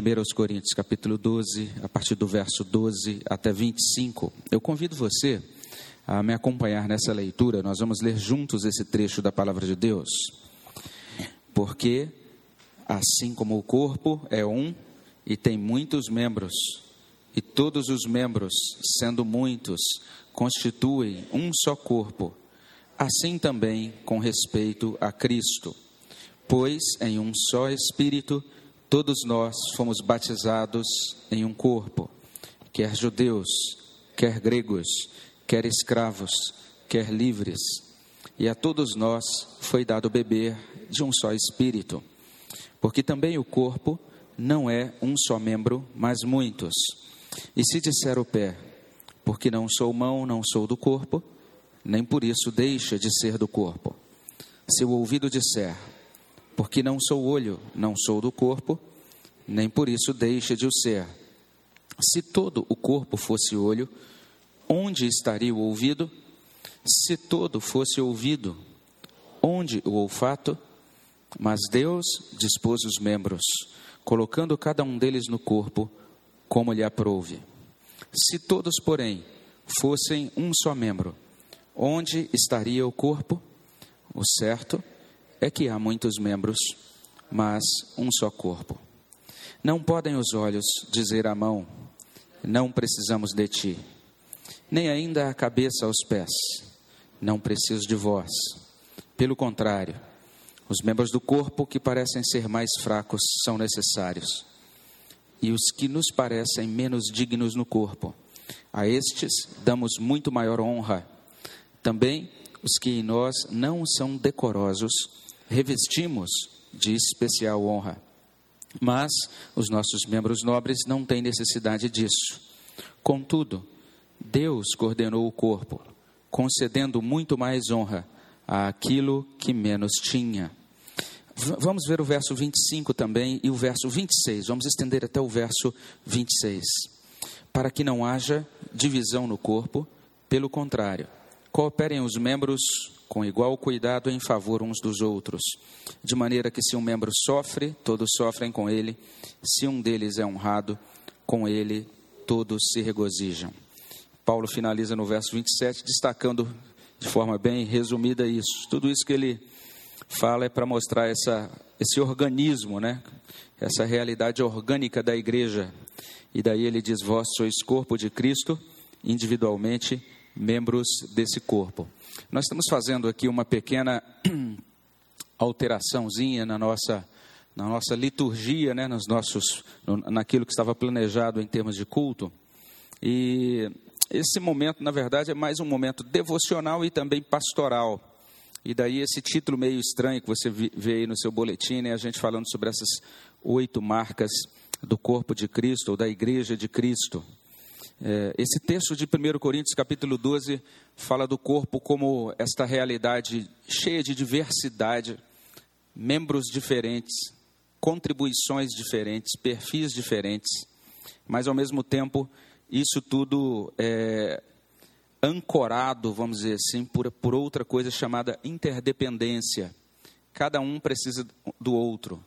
1 Coríntios, capítulo 12, a partir do verso 12 até 25. Eu convido você a me acompanhar nessa leitura. Nós vamos ler juntos esse trecho da palavra de Deus. Porque, assim como o corpo é um e tem muitos membros, e todos os membros, sendo muitos, constituem um só corpo, assim também com respeito a Cristo. Pois em um só Espírito todos nós fomos batizados em um corpo, quer judeus, quer gregos, quer escravos, quer livres, e a todos nós foi dado beber de um só Espírito. Porque também o corpo não é um só membro, mas muitos. E se disser o pé, porque não sou mão, não sou do corpo, nem por isso deixa de ser do corpo. Se o ouvido disser, porque não sou olho, não sou do corpo, nem por isso deixa de o ser. Se todo o corpo fosse olho, onde estaria o ouvido? Se todo fosse ouvido, onde o olfato? Mas Deus dispôs os membros, colocando cada um deles no corpo, como lhe aprouve. Se todos, porém, fossem um só membro, onde estaria o corpo? O certo é que há muitos membros, mas um só corpo. Não podem os olhos dizer à mão: Não precisamos de ti, nem ainda a cabeça aos pés: Não preciso de vós. Pelo contrário, os membros do corpo que parecem ser mais fracos são necessários e os que nos parecem menos dignos no corpo. A estes damos muito maior honra. Também os que em nós não são decorosos, revestimos de especial honra. Mas os nossos membros nobres não têm necessidade disso. Contudo, Deus coordenou o corpo, concedendo muito mais honra àquilo que menos tinha Vamos ver o verso 25 também e o verso 26. Vamos estender até o verso 26. Para que não haja divisão no corpo, pelo contrário, cooperem os membros com igual cuidado em favor uns dos outros, de maneira que se um membro sofre, todos sofrem com ele, se um deles é honrado, com ele todos se regozijam. Paulo finaliza no verso 27, destacando de forma bem resumida isso. Tudo isso que ele fala é para mostrar essa, esse organismo, né? essa realidade orgânica da igreja. E daí ele diz: Vós sois corpo de Cristo, individualmente membros desse corpo. Nós estamos fazendo aqui uma pequena alteraçãozinha na nossa na nossa liturgia, né, nos nossos naquilo que estava planejado em termos de culto. E esse momento, na verdade, é mais um momento devocional e também pastoral. E daí esse título meio estranho que você vê aí no seu boletim, né, a gente falando sobre essas oito marcas do corpo de Cristo, ou da igreja de Cristo. É, esse texto de 1 Coríntios, capítulo 12, fala do corpo como esta realidade cheia de diversidade, membros diferentes, contribuições diferentes, perfis diferentes, mas ao mesmo tempo, isso tudo é, ancorado, vamos dizer assim, por, por outra coisa chamada interdependência. Cada um precisa do outro.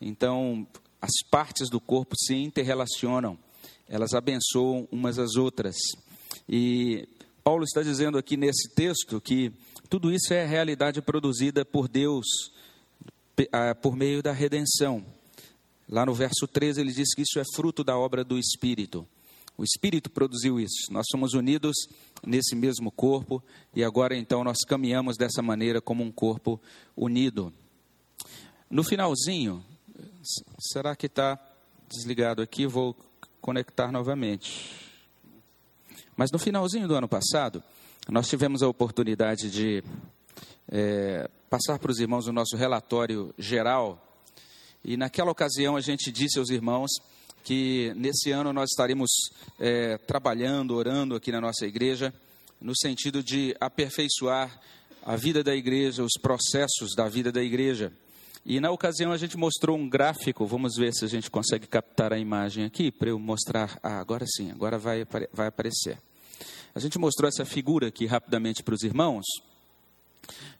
Então, as partes do corpo se interrelacionam, elas abençoam umas às outras. E Paulo está dizendo aqui nesse texto que tudo isso é realidade produzida por Deus por meio da redenção. Lá no verso 13 ele diz que isso é fruto da obra do Espírito. O Espírito produziu isso. Nós somos unidos nesse mesmo corpo e agora então nós caminhamos dessa maneira como um corpo unido. No finalzinho, será que está desligado aqui? Vou conectar novamente. Mas no finalzinho do ano passado, nós tivemos a oportunidade de é, passar para os irmãos o nosso relatório geral. E naquela ocasião a gente disse aos irmãos que nesse ano nós estaremos é, trabalhando, orando aqui na nossa igreja, no sentido de aperfeiçoar a vida da igreja, os processos da vida da igreja. E na ocasião a gente mostrou um gráfico, vamos ver se a gente consegue captar a imagem aqui para eu mostrar. Ah, agora sim, agora vai, vai aparecer. A gente mostrou essa figura aqui rapidamente para os irmãos,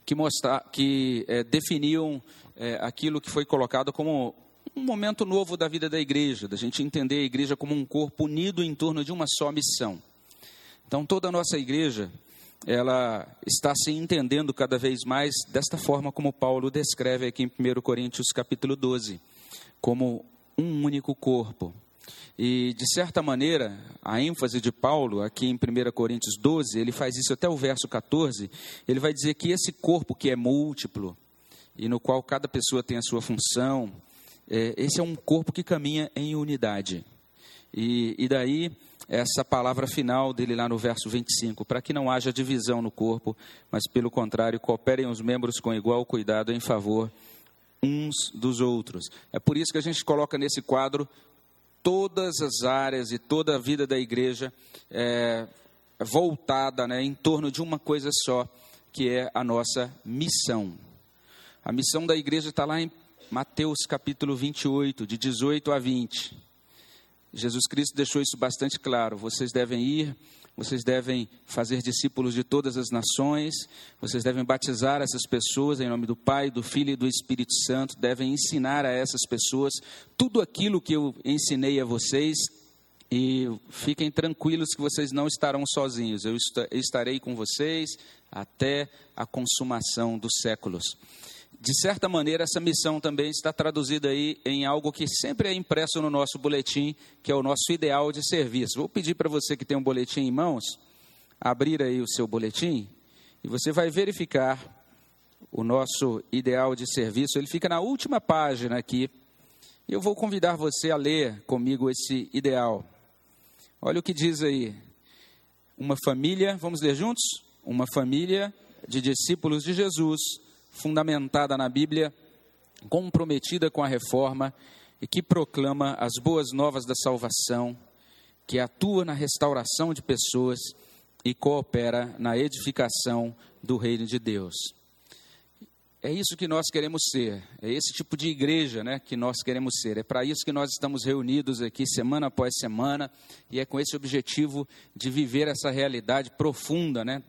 que, mostra, que é, definiam é, aquilo que foi colocado como um momento novo da vida da igreja, da gente entender a igreja como um corpo unido em torno de uma só missão. Então, toda a nossa igreja, ela está se entendendo cada vez mais desta forma como Paulo descreve aqui em 1 Coríntios capítulo 12, como um único corpo. E, de certa maneira, a ênfase de Paulo, aqui em 1 Coríntios 12, ele faz isso até o verso 14, ele vai dizer que esse corpo que é múltiplo, e no qual cada pessoa tem a sua função, é, esse é um corpo que caminha em unidade. E, e daí, essa palavra final dele lá no verso 25, para que não haja divisão no corpo, mas pelo contrário, cooperem os membros com igual cuidado em favor uns dos outros. É por isso que a gente coloca nesse quadro todas as áreas e toda a vida da igreja é, voltada né, em torno de uma coisa só, que é a nossa missão. A missão da igreja está lá em Mateus capítulo 28, de 18 a 20. Jesus Cristo deixou isso bastante claro. Vocês devem ir vocês devem fazer discípulos de todas as nações, vocês devem batizar essas pessoas em nome do Pai, do Filho e do Espírito Santo, devem ensinar a essas pessoas tudo aquilo que eu ensinei a vocês. E fiquem tranquilos que vocês não estarão sozinhos, eu estarei com vocês até a consumação dos séculos de certa maneira, essa missão também está traduzida aí em algo que sempre é impresso no nosso boletim, que é o nosso ideal de serviço. Vou pedir para você que tem um boletim em mãos, abrir aí o seu boletim e você vai verificar o nosso ideal de serviço. Ele fica na última página aqui. Eu vou convidar você a ler comigo esse ideal. Olha o que diz aí. Uma família, vamos ler juntos? Uma família de discípulos de Jesus fundamentada na Bíblia, comprometida com a reforma e que proclama as boas novas da salvação, que atua na restauração de pessoas e coopera na edificação do reino de Deus. É isso que nós queremos ser, é esse tipo de igreja né, que nós queremos ser. É para isso que nós estamos reunidos aqui semana após semana, e é com esse objetivo de viver essa realidade profunda, né,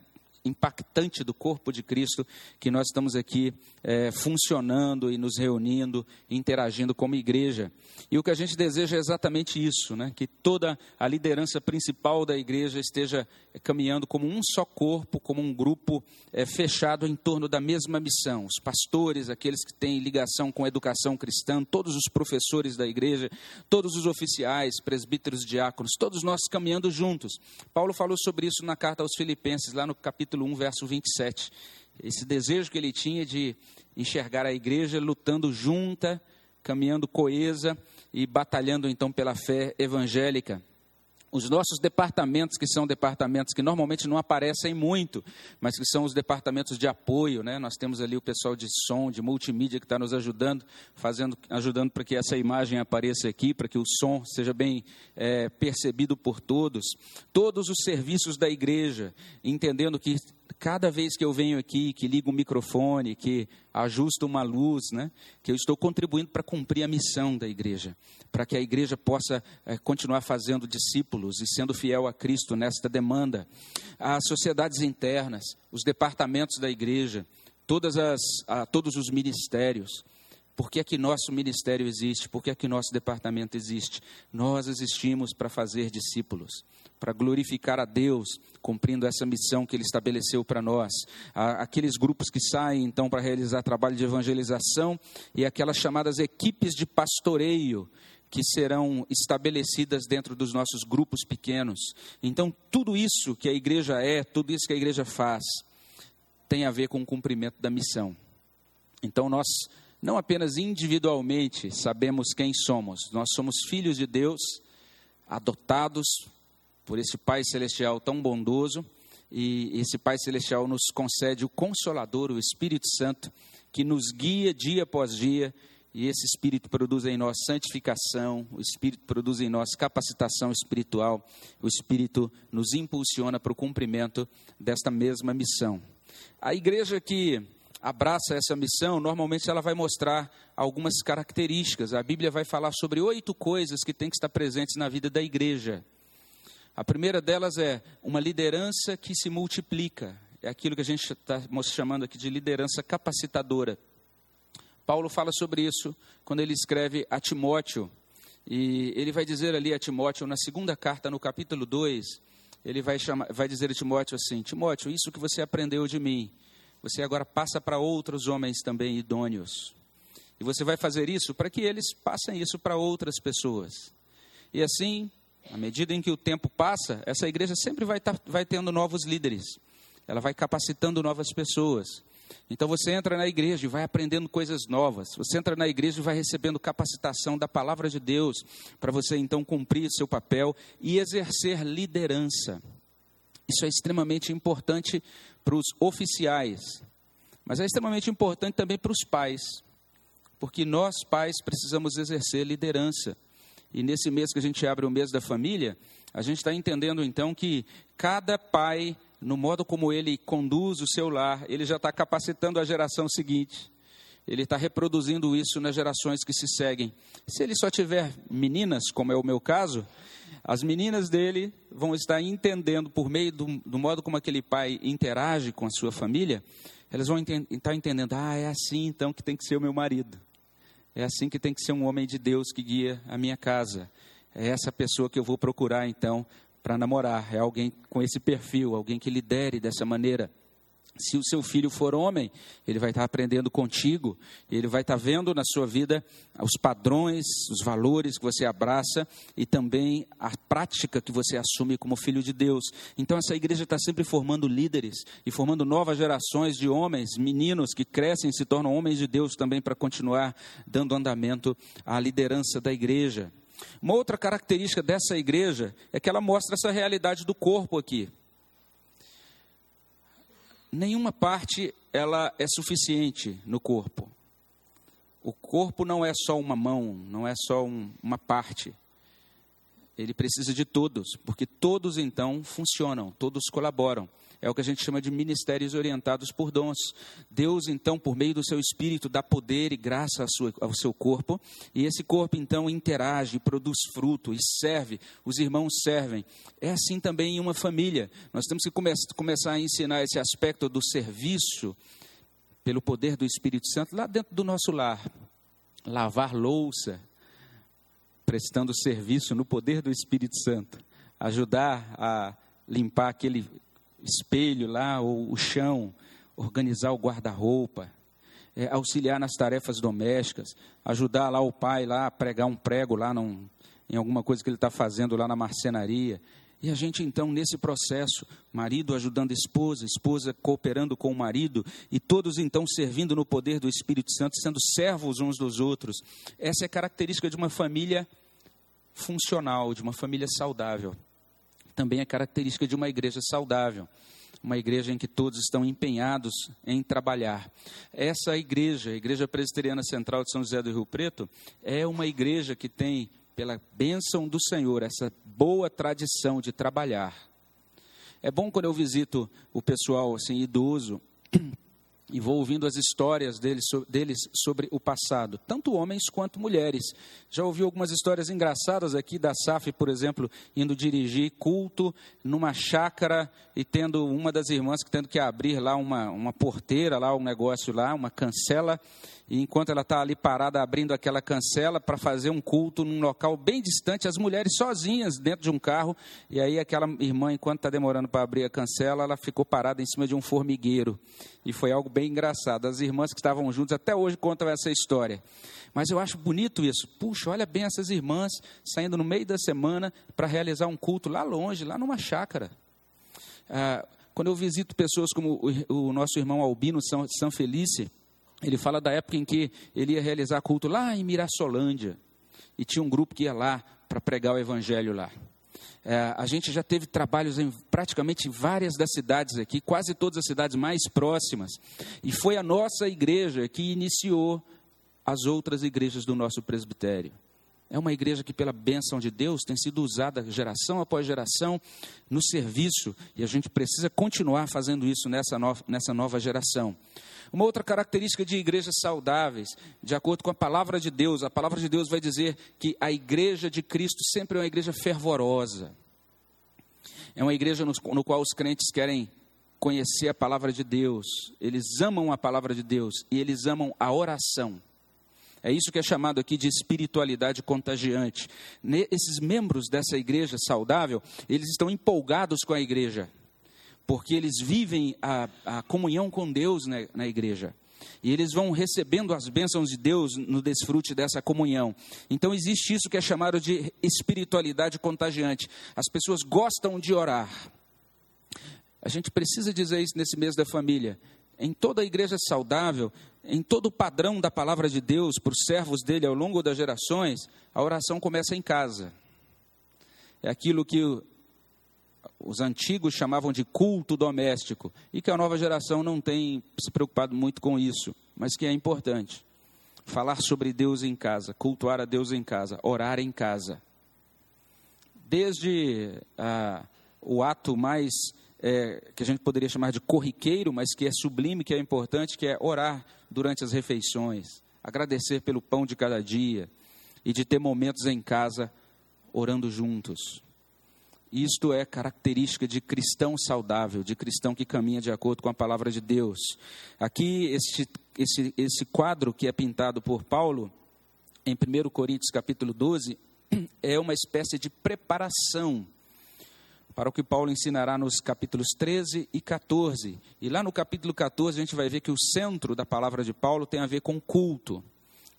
impactante do corpo de Cristo que nós estamos aqui é, funcionando e nos reunindo, interagindo como igreja. E o que a gente deseja é exatamente isso, né? que toda a liderança principal da igreja esteja é, caminhando como um só corpo, como um grupo é, fechado em torno da mesma missão. Os pastores, aqueles que têm ligação com a educação cristã, todos os professores da igreja, todos os oficiais, presbíteros, diáconos, todos nós caminhando juntos. Paulo falou sobre isso na carta aos Filipenses, lá no capítulo 1, verso 27 esse desejo que ele tinha de enxergar a igreja lutando junta, caminhando coesa e batalhando então pela fé evangélica. Os nossos departamentos, que são departamentos que normalmente não aparecem muito, mas que são os departamentos de apoio, né? Nós temos ali o pessoal de som, de multimídia que está nos ajudando, fazendo, ajudando para que essa imagem apareça aqui, para que o som seja bem é, percebido por todos. Todos os serviços da igreja, entendendo que cada vez que eu venho aqui, que ligo o microfone, que ajusto uma luz, né, que eu estou contribuindo para cumprir a missão da igreja, para que a igreja possa é, continuar fazendo discípulos e sendo fiel a Cristo nesta demanda. As sociedades internas, os departamentos da igreja, todas as, a, todos os ministérios, por que é que nosso ministério existe? Por que é que nosso departamento existe? Nós existimos para fazer discípulos para glorificar a Deus, cumprindo essa missão que Ele estabeleceu para nós. Aqueles grupos que saem então para realizar trabalho de evangelização e aquelas chamadas equipes de pastoreio que serão estabelecidas dentro dos nossos grupos pequenos. Então, tudo isso que a igreja é, tudo isso que a igreja faz, tem a ver com o cumprimento da missão. Então, nós não apenas individualmente sabemos quem somos, nós somos filhos de Deus, adotados por esse Pai Celestial tão bondoso, e esse Pai Celestial nos concede o Consolador, o Espírito Santo, que nos guia dia após dia, e esse Espírito produz em nós santificação, o Espírito produz em nós capacitação espiritual, o Espírito nos impulsiona para o cumprimento desta mesma missão. A igreja que abraça essa missão, normalmente ela vai mostrar algumas características. A Bíblia vai falar sobre oito coisas que têm que estar presentes na vida da igreja. A primeira delas é uma liderança que se multiplica. É aquilo que a gente está chamando aqui de liderança capacitadora. Paulo fala sobre isso quando ele escreve a Timóteo. E ele vai dizer ali a Timóteo, na segunda carta, no capítulo 2, ele vai, chamar, vai dizer a Timóteo assim: Timóteo, isso que você aprendeu de mim, você agora passa para outros homens também idôneos. E você vai fazer isso para que eles passem isso para outras pessoas. E assim, à medida em que o tempo passa, essa igreja sempre vai, tá, vai tendo novos líderes. Ela vai capacitando novas pessoas. Então você entra na igreja e vai aprendendo coisas novas. Você entra na igreja e vai recebendo capacitação da palavra de Deus para você então cumprir seu papel e exercer liderança. Isso é extremamente importante para os oficiais, mas é extremamente importante também para os pais, porque nós pais precisamos exercer liderança. E nesse mês que a gente abre o mês da família, a gente está entendendo então que cada pai no modo como ele conduz o seu lar, ele já está capacitando a geração seguinte. Ele está reproduzindo isso nas gerações que se seguem. Se ele só tiver meninas, como é o meu caso, as meninas dele vão estar entendendo, por meio do, do modo como aquele pai interage com a sua família, elas vão estar entendendo: ah, é assim então que tem que ser o meu marido. É assim que tem que ser um homem de Deus que guia a minha casa. É essa pessoa que eu vou procurar então para namorar, é alguém com esse perfil, alguém que lidere dessa maneira. Se o seu filho for homem, ele vai estar aprendendo contigo, ele vai estar vendo na sua vida os padrões, os valores que você abraça e também a prática que você assume como filho de Deus. Então, essa igreja está sempre formando líderes e formando novas gerações de homens, meninos que crescem e se tornam homens de Deus também para continuar dando andamento à liderança da igreja. Uma outra característica dessa igreja é que ela mostra essa realidade do corpo aqui. Nenhuma parte ela é suficiente no corpo. O corpo não é só uma mão, não é só um, uma parte. Ele precisa de todos, porque todos então funcionam, todos colaboram. É o que a gente chama de ministérios orientados por dons. Deus, então, por meio do seu espírito, dá poder e graça ao seu corpo, e esse corpo, então, interage, produz fruto e serve. Os irmãos servem. É assim também em uma família. Nós temos que come começar a ensinar esse aspecto do serviço pelo poder do Espírito Santo lá dentro do nosso lar. Lavar louça, prestando serviço no poder do Espírito Santo. Ajudar a limpar aquele espelho lá, ou o chão, organizar o guarda-roupa, é, auxiliar nas tarefas domésticas, ajudar lá o pai lá a pregar um prego lá num, em alguma coisa que ele está fazendo lá na marcenaria. E a gente então, nesse processo, marido ajudando a esposa, esposa cooperando com o marido, e todos então servindo no poder do Espírito Santo, sendo servos uns dos outros. Essa é característica de uma família funcional, de uma família saudável também é característica de uma igreja saudável, uma igreja em que todos estão empenhados em trabalhar. Essa igreja, a Igreja Presbiteriana Central de São José do Rio Preto, é uma igreja que tem, pela bênção do Senhor, essa boa tradição de trabalhar. É bom quando eu visito o pessoal assim idoso e vou ouvindo as histórias deles, deles, sobre o passado, tanto homens quanto mulheres. Já ouvi algumas histórias engraçadas aqui da SAF, por exemplo, indo dirigir culto numa chácara e tendo uma das irmãs que tendo que abrir lá uma, uma porteira, lá um negócio lá, uma cancela, e enquanto ela está ali parada abrindo aquela cancela para fazer um culto num local bem distante, as mulheres sozinhas dentro de um carro, e aí aquela irmã, enquanto está demorando para abrir a cancela, ela ficou parada em cima de um formigueiro. E foi algo bem engraçado. As irmãs que estavam juntas até hoje contam essa história. Mas eu acho bonito isso. Puxa, olha bem essas irmãs saindo no meio da semana para realizar um culto lá longe, lá numa chácara. Ah, quando eu visito pessoas como o, o nosso irmão Albino São, São Felice, ele fala da época em que ele ia realizar culto lá em Mirassolândia. E tinha um grupo que ia lá para pregar o evangelho lá. É, a gente já teve trabalhos em praticamente várias das cidades aqui, quase todas as cidades mais próximas. E foi a nossa igreja que iniciou as outras igrejas do nosso presbitério. É uma igreja que, pela bênção de Deus, tem sido usada geração após geração no serviço, e a gente precisa continuar fazendo isso nessa nova, nessa nova geração. Uma outra característica de igrejas saudáveis, de acordo com a palavra de Deus, a palavra de Deus vai dizer que a igreja de Cristo sempre é uma igreja fervorosa. É uma igreja no, no qual os crentes querem conhecer a palavra de Deus, eles amam a palavra de Deus e eles amam a oração. É isso que é chamado aqui de espiritualidade contagiante. Esses membros dessa igreja saudável, eles estão empolgados com a igreja, porque eles vivem a, a comunhão com Deus na, na igreja. E eles vão recebendo as bênçãos de Deus no desfrute dessa comunhão. Então existe isso que é chamado de espiritualidade contagiante. As pessoas gostam de orar. A gente precisa dizer isso nesse mês da família. Em toda a igreja saudável, em todo o padrão da palavra de Deus para os servos dele ao longo das gerações, a oração começa em casa. É aquilo que os antigos chamavam de culto doméstico e que a nova geração não tem se preocupado muito com isso, mas que é importante. Falar sobre Deus em casa, cultuar a Deus em casa, orar em casa. Desde ah, o ato mais é, que a gente poderia chamar de corriqueiro, mas que é sublime, que é importante, que é orar durante as refeições, agradecer pelo pão de cada dia e de ter momentos em casa orando juntos. Isto é característica de cristão saudável, de cristão que caminha de acordo com a palavra de Deus. Aqui, este, esse, esse quadro que é pintado por Paulo, em 1 Coríntios capítulo 12, é uma espécie de preparação para o que Paulo ensinará nos capítulos 13 e 14. E lá no capítulo 14 a gente vai ver que o centro da palavra de Paulo tem a ver com culto,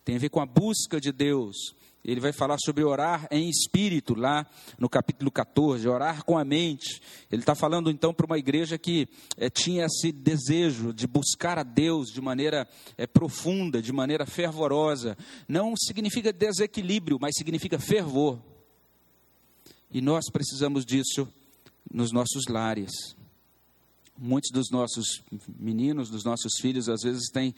tem a ver com a busca de Deus. Ele vai falar sobre orar em espírito, lá no capítulo 14, orar com a mente. Ele está falando então para uma igreja que é, tinha esse desejo de buscar a Deus de maneira é, profunda, de maneira fervorosa. Não significa desequilíbrio, mas significa fervor. E nós precisamos disso nos nossos lares. Muitos dos nossos meninos, dos nossos filhos, às vezes têm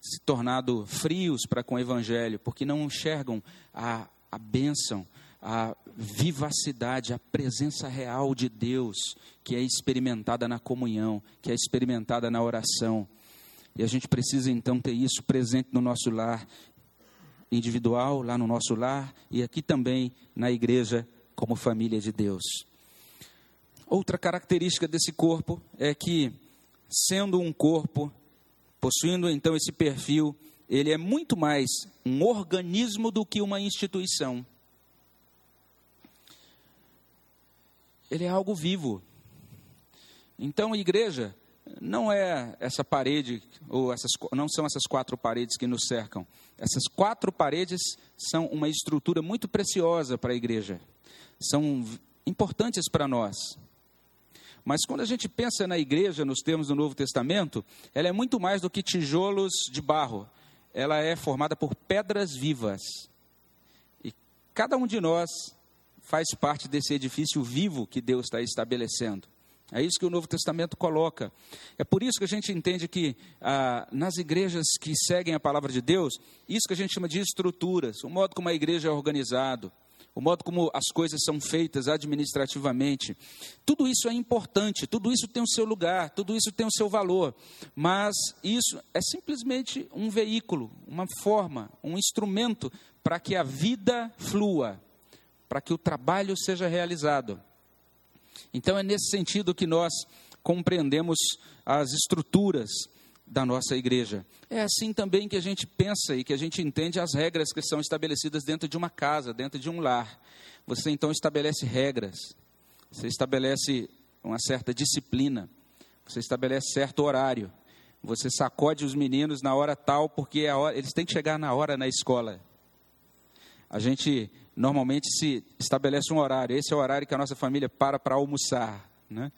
se tornado frios para com o Evangelho, porque não enxergam a, a bênção, a vivacidade, a presença real de Deus, que é experimentada na comunhão, que é experimentada na oração. E a gente precisa então ter isso presente no nosso lar individual, lá no nosso lar e aqui também na igreja como família de Deus. Outra característica desse corpo é que, sendo um corpo, possuindo então esse perfil, ele é muito mais um organismo do que uma instituição. Ele é algo vivo. Então, a igreja não é essa parede, ou essas, não são essas quatro paredes que nos cercam. Essas quatro paredes são uma estrutura muito preciosa para a igreja. São importantes para nós. Mas quando a gente pensa na igreja, nos termos do Novo Testamento, ela é muito mais do que tijolos de barro. Ela é formada por pedras vivas. E cada um de nós faz parte desse edifício vivo que Deus está estabelecendo. É isso que o Novo Testamento coloca. É por isso que a gente entende que ah, nas igrejas que seguem a palavra de Deus, isso que a gente chama de estruturas, o modo como a igreja é organizado, o modo como as coisas são feitas administrativamente. Tudo isso é importante, tudo isso tem o seu lugar, tudo isso tem o seu valor, mas isso é simplesmente um veículo, uma forma, um instrumento para que a vida flua, para que o trabalho seja realizado. Então é nesse sentido que nós compreendemos as estruturas da nossa igreja. É assim também que a gente pensa e que a gente entende as regras que são estabelecidas dentro de uma casa, dentro de um lar. Você então estabelece regras, você estabelece uma certa disciplina, você estabelece certo horário, você sacode os meninos na hora tal, porque hora, eles têm que chegar na hora na escola. A gente normalmente se estabelece um horário, esse é o horário que a nossa família para para almoçar, né?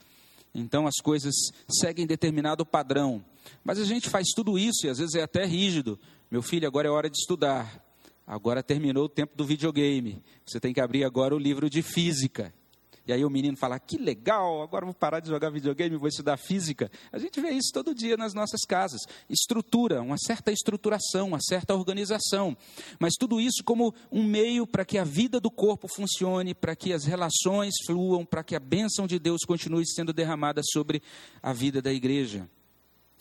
Então as coisas seguem determinado padrão. Mas a gente faz tudo isso e às vezes é até rígido. Meu filho, agora é hora de estudar. Agora terminou o tempo do videogame. Você tem que abrir agora o livro de física. E aí o menino fala: que legal, agora vou parar de jogar videogame, vou estudar física. A gente vê isso todo dia nas nossas casas. Estrutura, uma certa estruturação, uma certa organização. Mas tudo isso como um meio para que a vida do corpo funcione, para que as relações fluam, para que a bênção de Deus continue sendo derramada sobre a vida da igreja.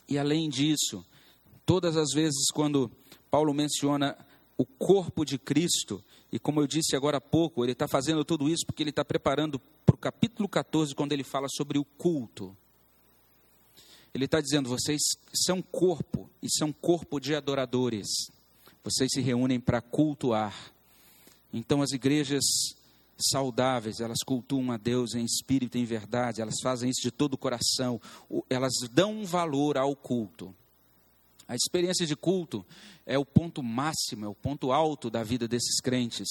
E além disso, todas as vezes quando Paulo menciona o corpo de Cristo, e como eu disse agora há pouco, ele está fazendo tudo isso porque ele está preparando para o capítulo 14, quando ele fala sobre o culto. Ele está dizendo: vocês são corpo, e são corpo de adoradores. vocês se reúnem para cultuar. Então, as igrejas saudáveis, elas cultuam a Deus em espírito e em verdade, elas fazem isso de todo o coração, elas dão valor ao culto. A experiência de culto é o ponto máximo, é o ponto alto da vida desses crentes.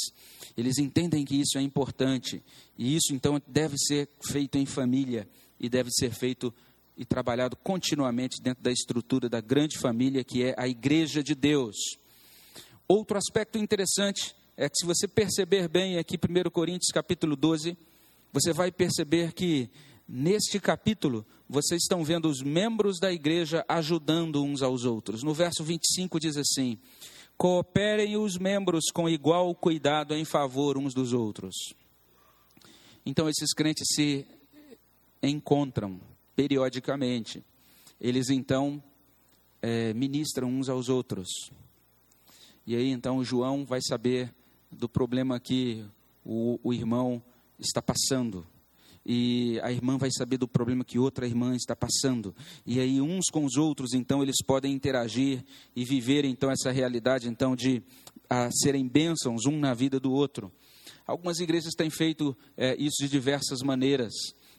Eles entendem que isso é importante e isso então deve ser feito em família e deve ser feito e trabalhado continuamente dentro da estrutura da grande família que é a igreja de Deus. Outro aspecto interessante é que se você perceber bem aqui 1 Coríntios capítulo 12, você vai perceber que neste capítulo vocês estão vendo os membros da igreja ajudando uns aos outros. No verso 25 diz assim: Cooperem os membros com igual cuidado em favor uns dos outros. Então esses crentes se encontram periodicamente. Eles então é, ministram uns aos outros. E aí então João vai saber do problema que o, o irmão está passando e a irmã vai saber do problema que outra irmã está passando. E aí uns com os outros, então, eles podem interagir e viver então essa realidade então de a, serem bênçãos um na vida do outro. Algumas igrejas têm feito é, isso de diversas maneiras.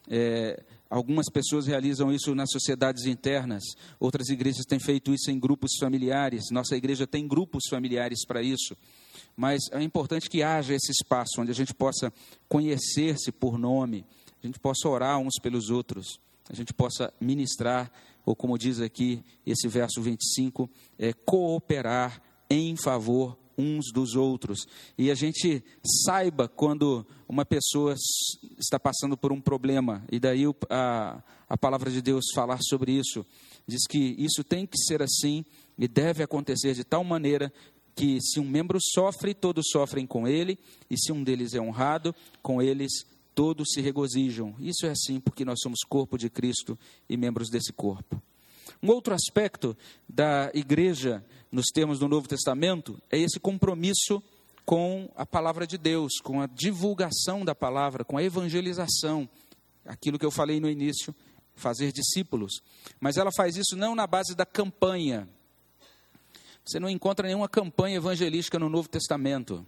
É, algumas pessoas realizam isso nas sociedades internas, outras igrejas têm feito isso em grupos familiares. Nossa igreja tem grupos familiares para isso. Mas é importante que haja esse espaço onde a gente possa conhecer-se por nome, a gente possa orar uns pelos outros, a gente possa ministrar, ou como diz aqui esse verso 25, é, cooperar em favor uns dos outros. E a gente saiba quando uma pessoa está passando por um problema, e daí a, a palavra de Deus falar sobre isso, diz que isso tem que ser assim e deve acontecer de tal maneira que se um membro sofre, todos sofrem com ele, e se um deles é honrado, com eles todos se regozijam. Isso é assim porque nós somos corpo de Cristo e membros desse corpo. Um outro aspecto da igreja, nos termos do Novo Testamento, é esse compromisso com a palavra de Deus, com a divulgação da palavra, com a evangelização. Aquilo que eu falei no início, fazer discípulos. Mas ela faz isso não na base da campanha. Você não encontra nenhuma campanha evangelística no Novo Testamento.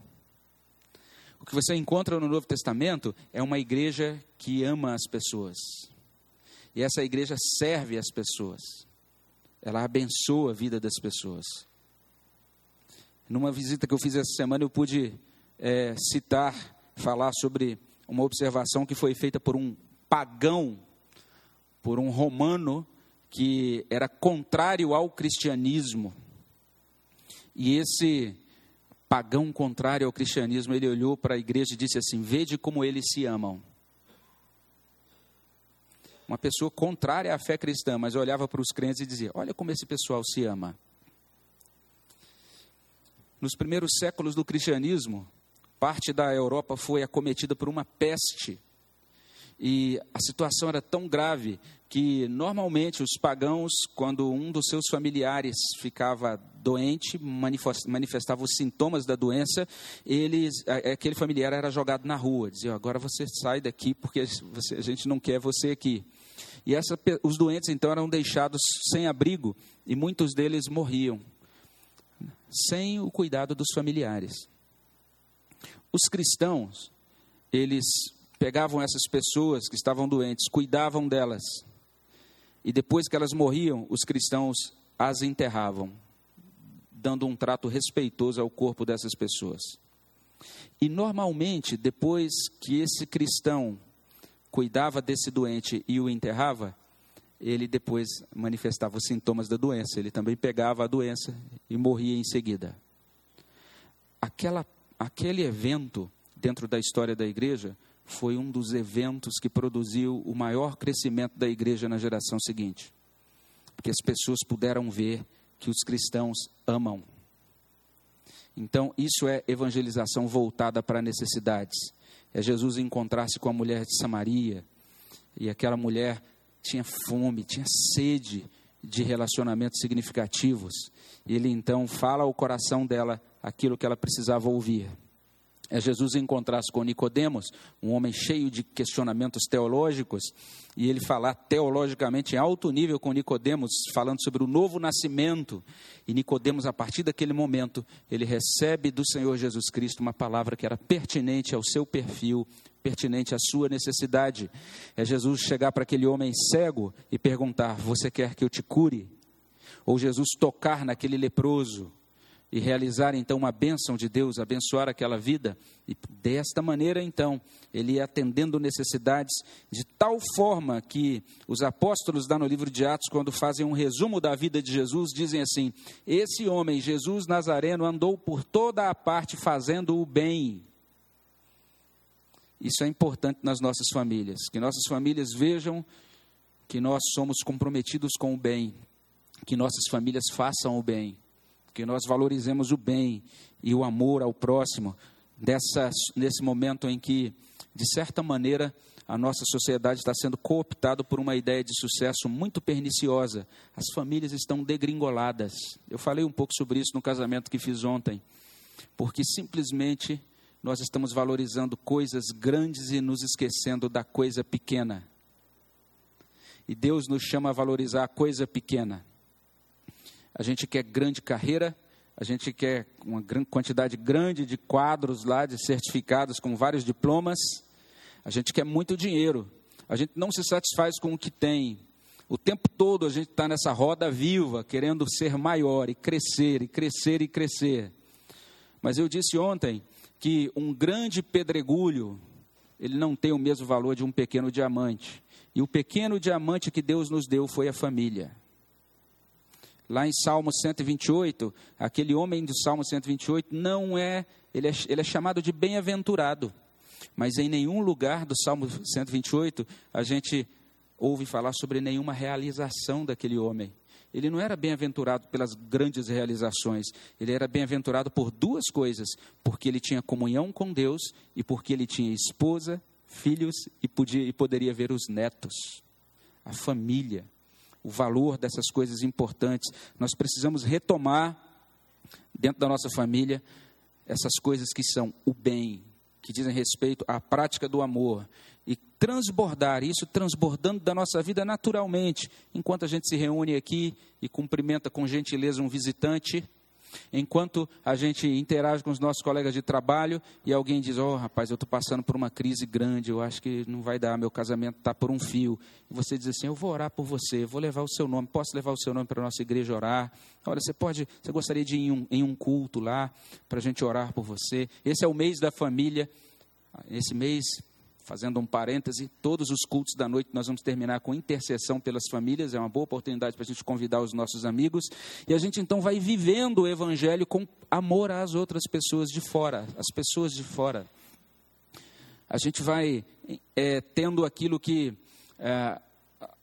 O que você encontra no Novo Testamento é uma igreja que ama as pessoas. E essa igreja serve as pessoas. Ela abençoa a vida das pessoas. Numa visita que eu fiz essa semana, eu pude é, citar, falar sobre uma observação que foi feita por um pagão, por um romano que era contrário ao cristianismo. E esse pagão contrário ao cristianismo, ele olhou para a igreja e disse assim: Vede como eles se amam. Uma pessoa contrária à fé cristã, mas olhava para os crentes e dizia: Olha como esse pessoal se ama. Nos primeiros séculos do cristianismo, parte da Europa foi acometida por uma peste. E a situação era tão grave que normalmente os pagãos, quando um dos seus familiares ficava doente, manifestava os sintomas da doença, eles, aquele familiar era jogado na rua, dizia: agora você sai daqui porque a gente não quer você aqui. E essa, os doentes então eram deixados sem abrigo e muitos deles morriam, sem o cuidado dos familiares. Os cristãos, eles pegavam essas pessoas que estavam doentes, cuidavam delas e depois que elas morriam, os cristãos as enterravam, dando um trato respeitoso ao corpo dessas pessoas. E normalmente, depois que esse cristão cuidava desse doente e o enterrava, ele depois manifestava os sintomas da doença. Ele também pegava a doença e morria em seguida. Aquela, aquele evento dentro da história da igreja foi um dos eventos que produziu o maior crescimento da igreja na geração seguinte. Porque as pessoas puderam ver que os cristãos amam. Então, isso é evangelização voltada para necessidades. É Jesus encontrar-se com a mulher de Samaria, e aquela mulher tinha fome, tinha sede de relacionamentos significativos. E ele então fala ao coração dela aquilo que ela precisava ouvir. É Jesus encontrar-se com Nicodemos, um homem cheio de questionamentos teológicos, e ele falar teologicamente em alto nível com Nicodemos, falando sobre o novo nascimento. E Nicodemos, a partir daquele momento, ele recebe do Senhor Jesus Cristo uma palavra que era pertinente ao seu perfil, pertinente à sua necessidade. É Jesus chegar para aquele homem cego e perguntar: "Você quer que eu te cure?" Ou Jesus tocar naquele leproso e realizar então uma bênção de Deus, abençoar aquela vida. E desta maneira, então, ele ia atendendo necessidades de tal forma que os apóstolos, lá no livro de Atos, quando fazem um resumo da vida de Jesus, dizem assim: Esse homem, Jesus Nazareno, andou por toda a parte fazendo o bem. Isso é importante nas nossas famílias, que nossas famílias vejam que nós somos comprometidos com o bem, que nossas famílias façam o bem que nós valorizemos o bem e o amor ao próximo, dessa, nesse momento em que, de certa maneira, a nossa sociedade está sendo cooptada por uma ideia de sucesso muito perniciosa. As famílias estão degringoladas. Eu falei um pouco sobre isso no casamento que fiz ontem, porque simplesmente nós estamos valorizando coisas grandes e nos esquecendo da coisa pequena. E Deus nos chama a valorizar a coisa pequena a gente quer grande carreira, a gente quer uma quantidade grande de quadros lá, de certificados com vários diplomas, a gente quer muito dinheiro, a gente não se satisfaz com o que tem. O tempo todo a gente está nessa roda viva, querendo ser maior e crescer, e crescer e crescer. Mas eu disse ontem que um grande pedregulho, ele não tem o mesmo valor de um pequeno diamante. E o pequeno diamante que Deus nos deu foi a família. Lá em Salmo 128, aquele homem do Salmo 128 não é, ele é, ele é chamado de bem-aventurado. Mas em nenhum lugar do Salmo 128 a gente ouve falar sobre nenhuma realização daquele homem. Ele não era bem-aventurado pelas grandes realizações, ele era bem-aventurado por duas coisas: porque ele tinha comunhão com Deus e porque ele tinha esposa, filhos e, podia, e poderia ver os netos, a família o valor dessas coisas importantes. Nós precisamos retomar dentro da nossa família essas coisas que são o bem, que dizem respeito à prática do amor e transbordar isso, transbordando da nossa vida naturalmente, enquanto a gente se reúne aqui e cumprimenta com gentileza um visitante, Enquanto a gente interage com os nossos colegas de trabalho e alguém diz: Oh, rapaz, eu estou passando por uma crise grande, eu acho que não vai dar, meu casamento está por um fio. E você diz assim: Eu vou orar por você, vou levar o seu nome, posso levar o seu nome para a nossa igreja orar? Olha, você pode, você gostaria de ir em um, em um culto lá para a gente orar por você? Esse é o mês da família. Esse mês fazendo um parêntese, todos os cultos da noite nós vamos terminar com intercessão pelas famílias, é uma boa oportunidade para a gente convidar os nossos amigos, e a gente então vai vivendo o evangelho com amor às outras pessoas de fora, as pessoas de fora. A gente vai é, tendo aquilo que é,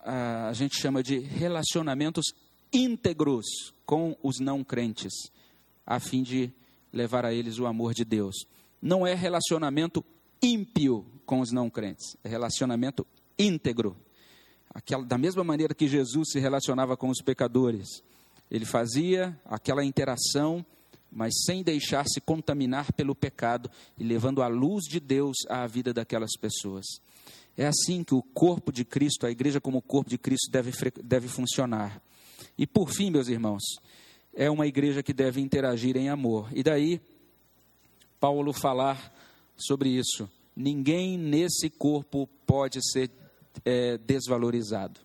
a, gente chama de relacionamentos íntegros com os não crentes, a fim de levar a eles o amor de Deus. Não é relacionamento ímpio com os não crentes, é relacionamento íntegro. Aquela, da mesma maneira que Jesus se relacionava com os pecadores, ele fazia aquela interação, mas sem deixar se contaminar pelo pecado e levando a luz de Deus à vida daquelas pessoas. É assim que o corpo de Cristo, a igreja como corpo de Cristo, deve, deve funcionar. E por fim, meus irmãos, é uma igreja que deve interagir em amor. E daí, Paulo falar sobre isso. Ninguém nesse corpo pode ser é, desvalorizado.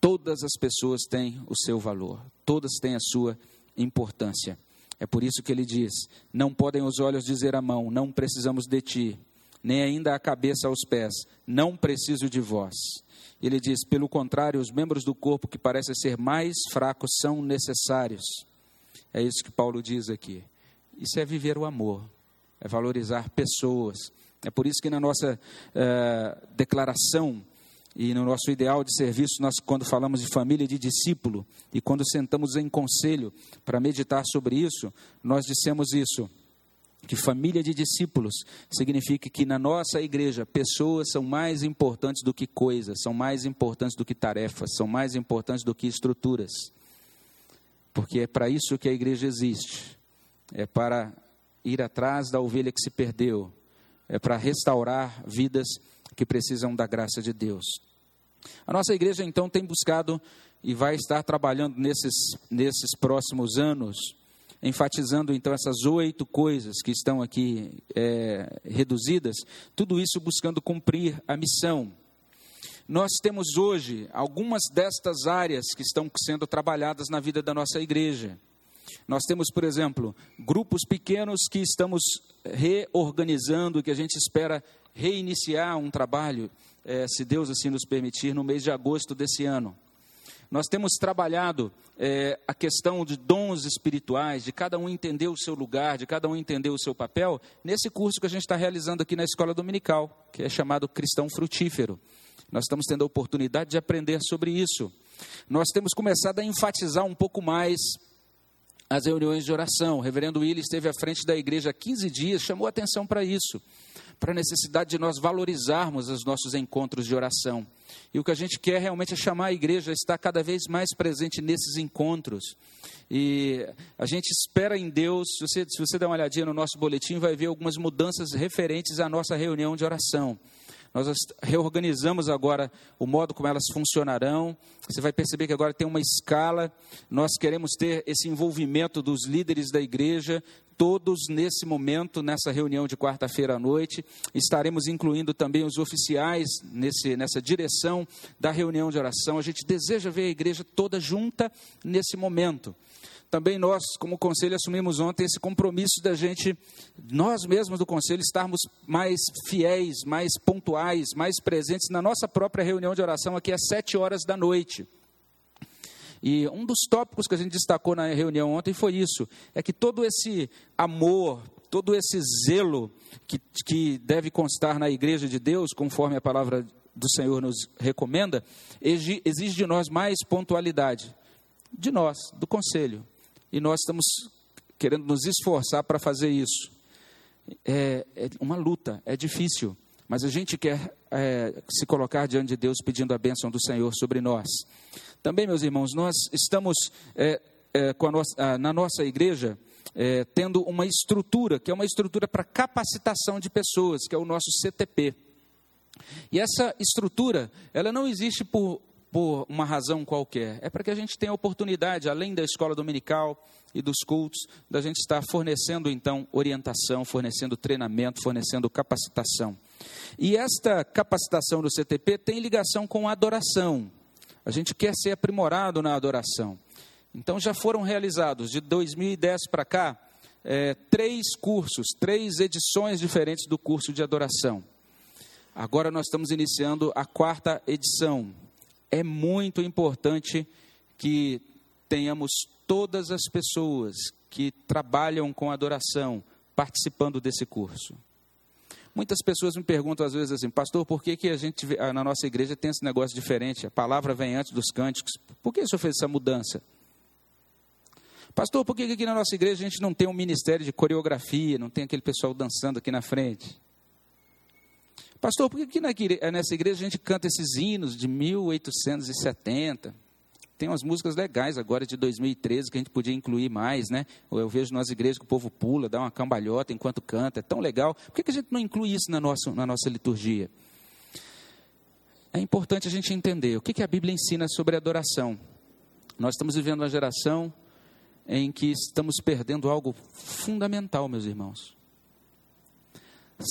Todas as pessoas têm o seu valor, todas têm a sua importância. É por isso que ele diz: Não podem os olhos dizer à mão, não precisamos de ti, nem ainda a cabeça aos pés, não preciso de vós. Ele diz: Pelo contrário, os membros do corpo que parecem ser mais fracos são necessários. É isso que Paulo diz aqui. Isso é viver o amor é valorizar pessoas. É por isso que na nossa é, declaração e no nosso ideal de serviço, nós, quando falamos de família de discípulo e quando sentamos em conselho para meditar sobre isso, nós dissemos isso. Que família de discípulos significa que na nossa igreja pessoas são mais importantes do que coisas, são mais importantes do que tarefas, são mais importantes do que estruturas. Porque é para isso que a igreja existe. É para ir atrás da ovelha que se perdeu, é para restaurar vidas que precisam da graça de Deus. A nossa igreja então tem buscado e vai estar trabalhando nesses, nesses próximos anos, enfatizando então essas oito coisas que estão aqui é, reduzidas, tudo isso buscando cumprir a missão. Nós temos hoje algumas destas áreas que estão sendo trabalhadas na vida da nossa igreja. Nós temos, por exemplo, grupos pequenos que estamos reorganizando, que a gente espera reiniciar um trabalho, é, se Deus assim nos permitir, no mês de agosto desse ano. Nós temos trabalhado é, a questão de dons espirituais, de cada um entender o seu lugar, de cada um entender o seu papel, nesse curso que a gente está realizando aqui na escola dominical, que é chamado Cristão Frutífero. Nós estamos tendo a oportunidade de aprender sobre isso. Nós temos começado a enfatizar um pouco mais as reuniões de oração. O reverendo Willis esteve à frente da igreja há 15 dias, chamou atenção para isso, para a necessidade de nós valorizarmos os nossos encontros de oração. E o que a gente quer realmente é chamar a igreja a estar cada vez mais presente nesses encontros. E a gente espera em Deus, se você, se você der uma olhadinha no nosso boletim, vai ver algumas mudanças referentes à nossa reunião de oração. Nós reorganizamos agora o modo como elas funcionarão. Você vai perceber que agora tem uma escala. Nós queremos ter esse envolvimento dos líderes da igreja, todos nesse momento, nessa reunião de quarta-feira à noite. Estaremos incluindo também os oficiais nesse, nessa direção da reunião de oração. A gente deseja ver a igreja toda junta nesse momento também nós, como conselho, assumimos ontem esse compromisso da gente, nós mesmos do conselho, estarmos mais fiéis, mais pontuais, mais presentes na nossa própria reunião de oração aqui às sete horas da noite. E um dos tópicos que a gente destacou na reunião ontem foi isso: é que todo esse amor, todo esse zelo que, que deve constar na igreja de Deus, conforme a palavra do Senhor nos recomenda, exige de nós mais pontualidade. De nós, do conselho e nós estamos querendo nos esforçar para fazer isso. É, é, uma luta, é difícil, mas a gente quer é, se colocar diante de Deus pedindo a bênção do Senhor sobre nós. Também, meus irmãos, nós estamos é, é, nossa, na nossa igreja é, tendo uma estrutura, que é uma estrutura para capacitação de pessoas, que é o nosso CTP. E essa estrutura, ela não existe por por uma razão qualquer. É para que a gente tenha a oportunidade, além da escola dominical e dos cultos, da gente estar fornecendo então orientação, fornecendo treinamento, fornecendo capacitação. E esta capacitação do CTP tem ligação com a adoração. A gente quer ser aprimorado na adoração. Então já foram realizados de 2010 para cá é, três cursos, três edições diferentes do curso de adoração. Agora nós estamos iniciando a quarta edição, é muito importante que tenhamos todas as pessoas que trabalham com adoração participando desse curso. Muitas pessoas me perguntam às vezes assim, pastor, por que, que a gente na nossa igreja tem esse negócio diferente? A palavra vem antes dos cânticos. Por que o senhor fez essa mudança? Pastor, por que aqui na nossa igreja a gente não tem um ministério de coreografia, não tem aquele pessoal dançando aqui na frente? Pastor, por que nessa igreja a gente canta esses hinos de 1870? Tem umas músicas legais agora de 2013 que a gente podia incluir mais, né? Eu vejo nas igrejas que o povo pula, dá uma cambalhota enquanto canta, é tão legal. Por que a gente não inclui isso na nossa, na nossa liturgia? É importante a gente entender o que a Bíblia ensina sobre adoração. Nós estamos vivendo uma geração em que estamos perdendo algo fundamental, meus irmãos.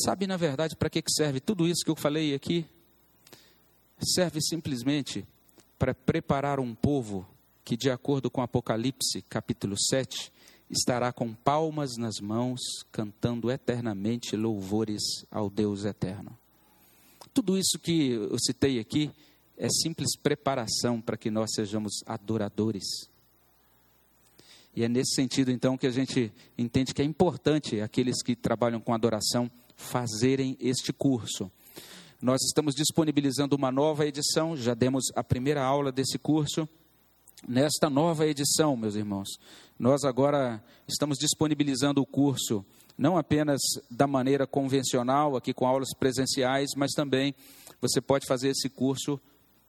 Sabe, na verdade, para que serve tudo isso que eu falei aqui? Serve simplesmente para preparar um povo que, de acordo com Apocalipse, capítulo 7, estará com palmas nas mãos, cantando eternamente louvores ao Deus eterno. Tudo isso que eu citei aqui é simples preparação para que nós sejamos adoradores. E é nesse sentido, então, que a gente entende que é importante aqueles que trabalham com adoração fazerem este curso. Nós estamos disponibilizando uma nova edição, já demos a primeira aula desse curso. Nesta nova edição, meus irmãos, nós agora estamos disponibilizando o curso não apenas da maneira convencional, aqui com aulas presenciais, mas também você pode fazer esse curso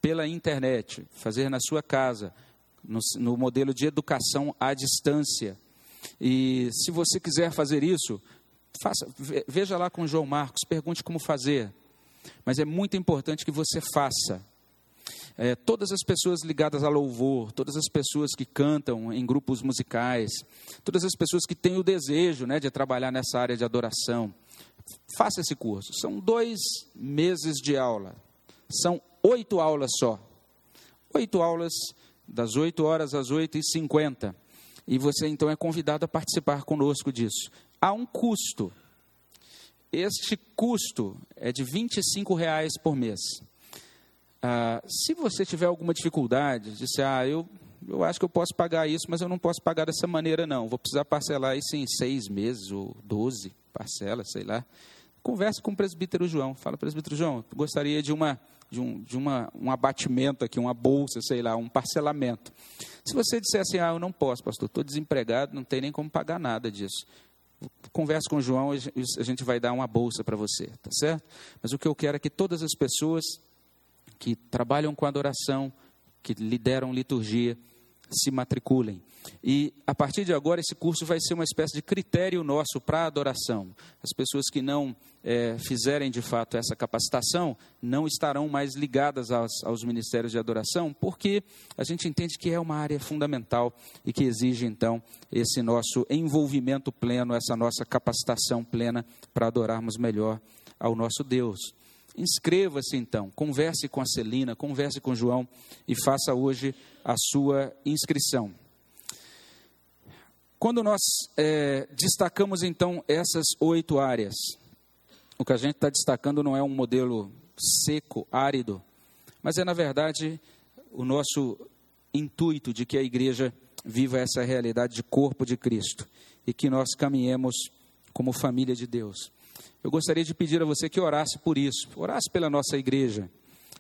pela internet, fazer na sua casa, no, no modelo de educação à distância. E se você quiser fazer isso, faça, veja lá com o João Marcos, pergunte como fazer. Mas é muito importante que você faça. É, todas as pessoas ligadas a louvor, todas as pessoas que cantam em grupos musicais, todas as pessoas que têm o desejo né, de trabalhar nessa área de adoração, faça esse curso. São dois meses de aula, são oito aulas só. Oito aulas, das oito horas às oito e cinquenta. E você então é convidado a participar conosco disso. Há um custo. Este custo é de 25 reais por mês. Ah, se você tiver alguma dificuldade, disse, ah, eu, eu acho que eu posso pagar isso, mas eu não posso pagar dessa maneira, não. Vou precisar parcelar isso em seis meses ou doze parcelas, sei lá. Converse com o presbítero João. Fala, presbítero João, gostaria de uma de, um, de uma, um abatimento aqui, uma bolsa, sei lá, um parcelamento. Se você disser assim, ah, eu não posso, pastor, estou desempregado, não tem nem como pagar nada disso. Converse com o João, a gente vai dar uma bolsa para você, tá certo? Mas o que eu quero é que todas as pessoas que trabalham com adoração, que lideram liturgia, se matriculem. E a partir de agora, esse curso vai ser uma espécie de critério nosso para adoração. As pessoas que não é, fizerem de fato essa capacitação não estarão mais ligadas aos, aos ministérios de adoração, porque a gente entende que é uma área fundamental e que exige então esse nosso envolvimento pleno, essa nossa capacitação plena para adorarmos melhor ao nosso Deus. Inscreva-se então, converse com a Celina, converse com o João e faça hoje a sua inscrição. Quando nós é, destacamos então essas oito áreas, o que a gente está destacando não é um modelo seco, árido, mas é na verdade o nosso intuito de que a igreja viva essa realidade de corpo de Cristo e que nós caminhemos como família de Deus. Eu gostaria de pedir a você que orasse por isso, orasse pela nossa igreja.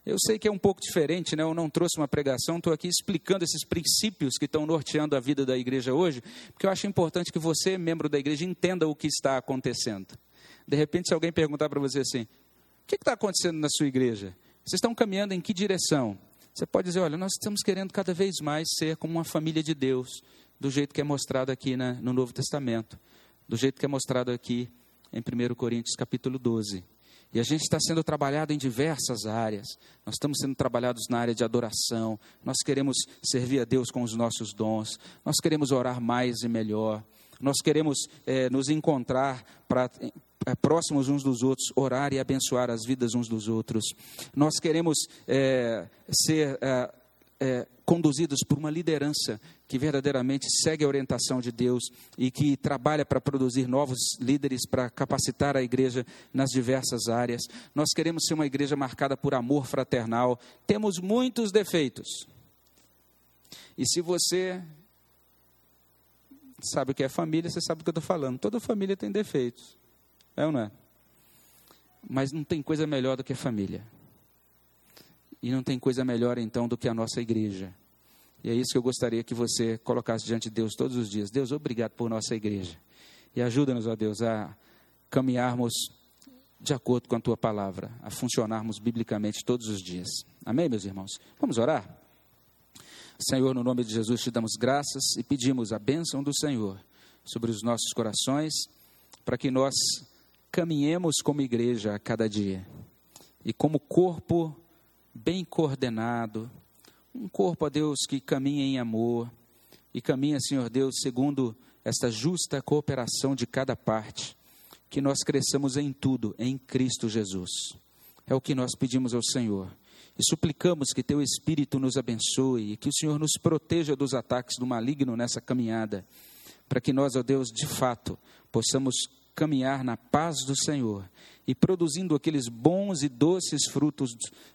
Eu sei que é um pouco diferente, né? eu não trouxe uma pregação, estou aqui explicando esses princípios que estão norteando a vida da igreja hoje, porque eu acho importante que você, membro da igreja, entenda o que está acontecendo. De repente, se alguém perguntar para você assim: o que está acontecendo na sua igreja? Vocês estão caminhando em que direção? Você pode dizer: olha, nós estamos querendo cada vez mais ser como uma família de Deus, do jeito que é mostrado aqui no Novo Testamento, do jeito que é mostrado aqui em 1 Coríntios capítulo 12. E a gente está sendo trabalhado em diversas áreas. Nós estamos sendo trabalhados na área de adoração. Nós queremos servir a Deus com os nossos dons. Nós queremos orar mais e melhor. Nós queremos é, nos encontrar para é, próximos uns dos outros, orar e abençoar as vidas uns dos outros. Nós queremos é, ser é, conduzidos por uma liderança que verdadeiramente segue a orientação de Deus e que trabalha para produzir novos líderes para capacitar a igreja nas diversas áreas. Nós queremos ser uma igreja marcada por amor fraternal. Temos muitos defeitos. E se você sabe o que é família, você sabe do que eu estou falando. Toda família tem defeitos. É ou não é? Mas não tem coisa melhor do que a família. E não tem coisa melhor então do que a nossa igreja. E é isso que eu gostaria que você colocasse diante de Deus todos os dias. Deus, obrigado por nossa igreja. E ajuda-nos, ó Deus, a caminharmos de acordo com a tua palavra, a funcionarmos biblicamente todos os dias. Amém, meus irmãos? Vamos orar? Senhor, no nome de Jesus, te damos graças e pedimos a bênção do Senhor sobre os nossos corações, para que nós caminhemos como igreja a cada dia e como corpo bem coordenado, um corpo, a Deus, que caminha em amor e caminha, Senhor Deus, segundo esta justa cooperação de cada parte, que nós cresçamos em tudo, em Cristo Jesus. É o que nós pedimos ao Senhor. E suplicamos que Teu Espírito nos abençoe e que o Senhor nos proteja dos ataques do maligno nessa caminhada, para que nós, ó Deus, de fato, possamos caminhar na paz do Senhor e produzindo aqueles bons e doces frutos,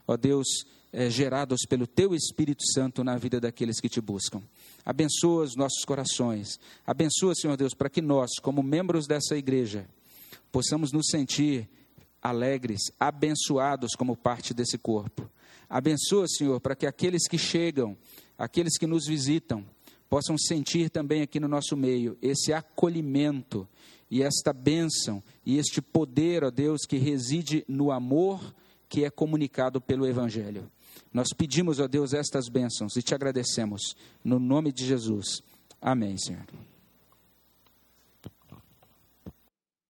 ó Deus, é, gerados pelo Teu Espírito Santo na vida daqueles que te buscam. Abençoa os nossos corações. Abençoa, Senhor Deus, para que nós, como membros dessa igreja, possamos nos sentir alegres, abençoados como parte desse corpo. Abençoa, Senhor, para que aqueles que chegam, aqueles que nos visitam, possam sentir também aqui no nosso meio esse acolhimento e esta bênção e este poder, ó Deus, que reside no amor que é comunicado pelo Evangelho. Nós pedimos, ó Deus, estas bênçãos e te agradecemos. No nome de Jesus. Amém, Senhor.